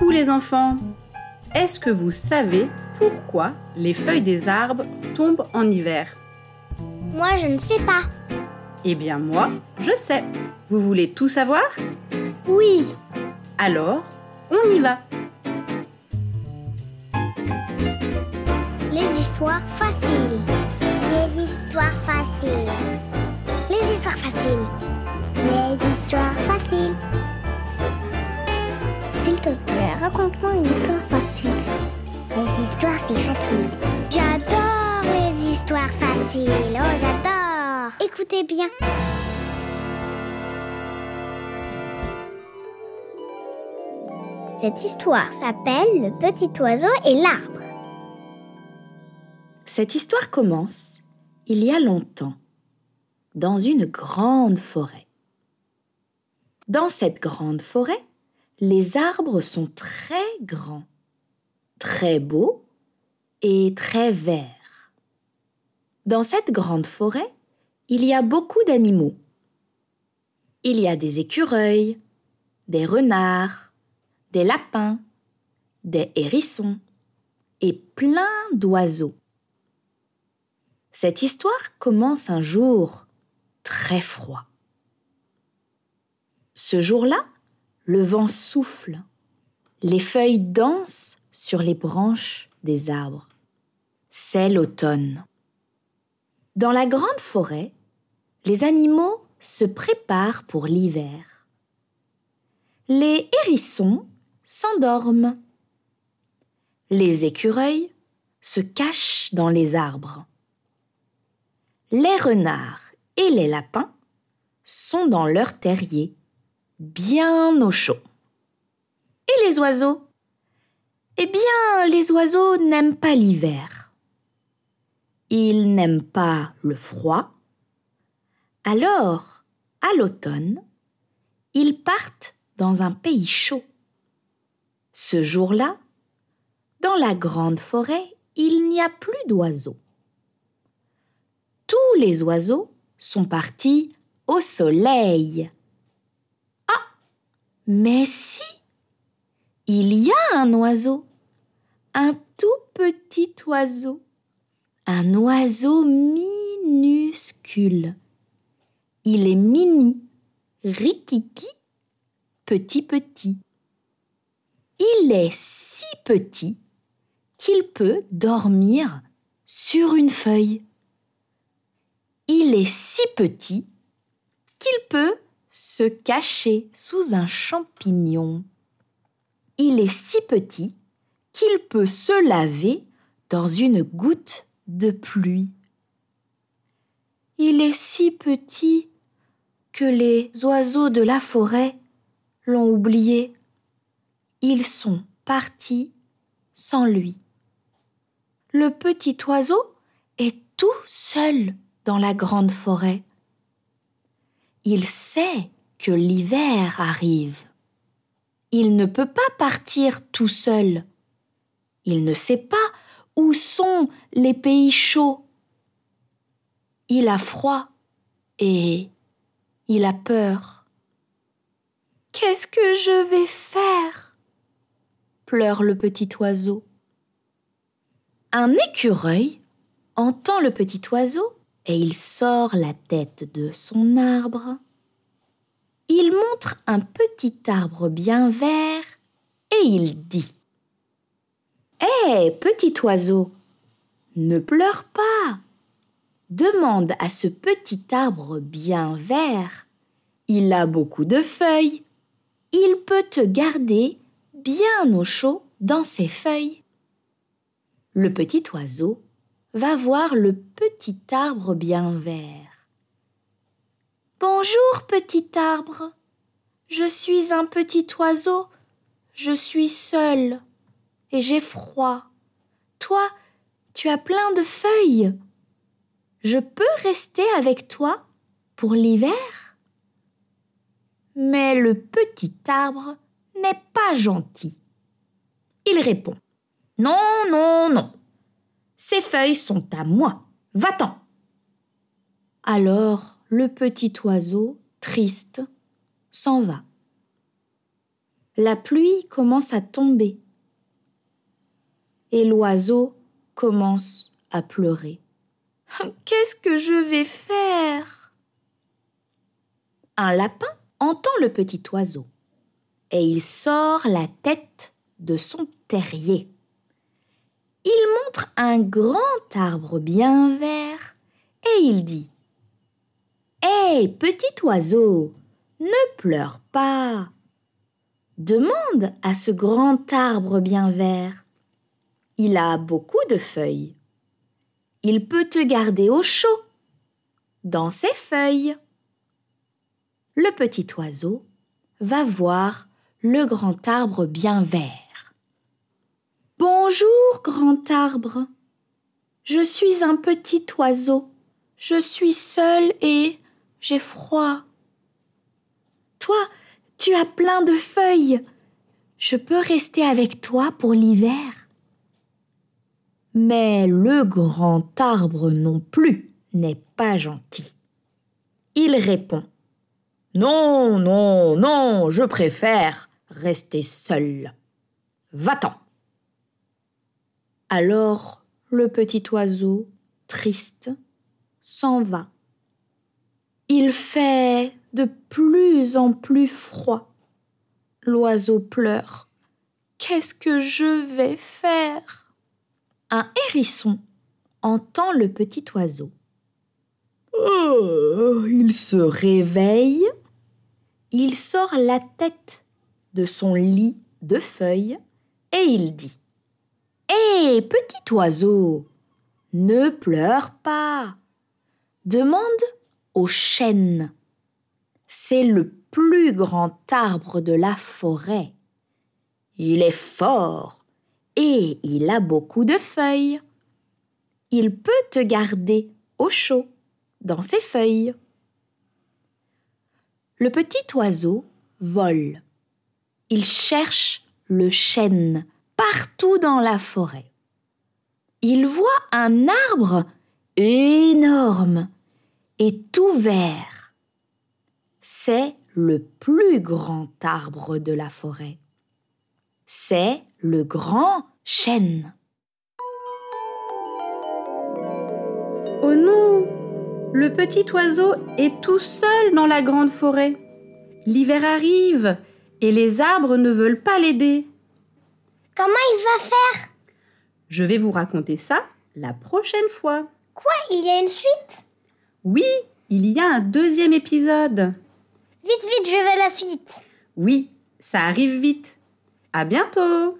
Coucou les enfants Est-ce que vous savez pourquoi les feuilles des arbres tombent en hiver? Moi, je ne sais pas. Eh bien moi, je sais. Vous voulez tout savoir? Oui. Alors, on y va. Les histoires faciles. Les histoires faciles. Les histoires faciles. Les histoires faciles. Une histoire facile. Les histoires, c'est facile. J'adore les histoires faciles. Oh, j'adore. Écoutez bien. Cette histoire s'appelle Le petit oiseau et l'arbre. Cette histoire commence il y a longtemps, dans une grande forêt. Dans cette grande forêt, les arbres sont très grands, très beaux et très verts. Dans cette grande forêt, il y a beaucoup d'animaux. Il y a des écureuils, des renards, des lapins, des hérissons et plein d'oiseaux. Cette histoire commence un jour très froid. Ce jour-là, le vent souffle, les feuilles dansent sur les branches des arbres. C'est l'automne. Dans la grande forêt, les animaux se préparent pour l'hiver. Les hérissons s'endorment. Les écureuils se cachent dans les arbres. Les renards et les lapins sont dans leur terrier, bien au chaud. Et les oiseaux? Eh bien, les oiseaux n'aiment pas l'hiver. Ils n'aiment pas le froid. Alors, à l'automne, ils partent dans un pays chaud. Ce jour-là, dans la grande forêt, il n'y a plus d'oiseaux. Tous les oiseaux sont partis au soleil. Mais si, il y a un oiseau, un tout petit oiseau, un oiseau minuscule. Il est mini, rikiki, petit petit. Il est si petit qu'il peut dormir sur une feuille. Il est si petit qu'il peut se cacher sous un champignon. Il est si petit qu'il peut se laver dans une goutte de pluie. Il est si petit que les oiseaux de la forêt l'ont oublié. Ils sont partis sans lui. Le petit oiseau est tout seul dans la grande forêt. Il sait que l'hiver arrive. Il ne peut pas partir tout seul. Il ne sait pas où sont les pays chauds. Il a froid et il a peur. Qu'est-ce que je vais faire? pleure le petit oiseau. Un écureuil entend le petit oiseau et il sort la tête de son arbre. Il montre un petit arbre bien vert et il dit Hé, petit oiseau, ne pleure pas. Demande à ce petit arbre bien vert. Il a beaucoup de feuilles. Il peut te garder bien au chaud dans ses feuilles. Le petit oiseau va voir le petit arbre bien vert. Bonjour, petit arbre. Je suis un petit oiseau. Je suis seul et j'ai froid. Toi, tu as plein de feuilles. Je peux rester avec toi pour l'hiver? Mais le petit arbre n'est pas gentil. Il répond Non, non, non. Ces feuilles sont à moi. Va-t'en. Alors le petit oiseau, triste, s'en va. la pluie commence à tomber et l'oiseau commence à pleurer. Qu'est-ce que je vais faire? Un lapin entend le petit oiseau et il sort la tête de son terrier. Il montre un grand arbre bien vert et il dit Hé, petit oiseau, ne pleure pas. Demande à ce grand arbre bien vert. Il a beaucoup de feuilles. Il peut te garder au chaud dans ses feuilles. Le petit oiseau va voir le grand arbre bien vert. Bonjour, grand arbre. Je suis un petit oiseau. Je suis seul et j'ai froid. Toi, tu as plein de feuilles. Je peux rester avec toi pour l'hiver. Mais le grand arbre non plus n'est pas gentil. Il répond Non, non, non, je préfère rester seul. Va-t'en. Alors le petit oiseau, triste, s'en va. Il fait de plus en plus froid. L'oiseau pleure. Qu'est-ce que je vais faire? Un hérisson entend le petit oiseau. Oh, il se réveille. Il sort la tête de son lit de feuilles et il dit Hé, petit oiseau, ne pleure pas. Demande au chêne. C'est le plus grand arbre de la forêt. Il est fort et il a beaucoup de feuilles. Il peut te garder au chaud dans ses feuilles. Le petit oiseau vole. Il cherche le chêne partout dans la forêt. Il voit un arbre énorme et tout vert. C'est le plus grand arbre de la forêt. C'est le grand chêne. Oh non Le petit oiseau est tout seul dans la grande forêt. L'hiver arrive et les arbres ne veulent pas l'aider. Comment il va faire? Je vais vous raconter ça la prochaine fois. Quoi Il y a une suite? Oui, il y a un deuxième épisode. Vite, vite, je veux la suite. Oui, ça arrive vite. À bientôt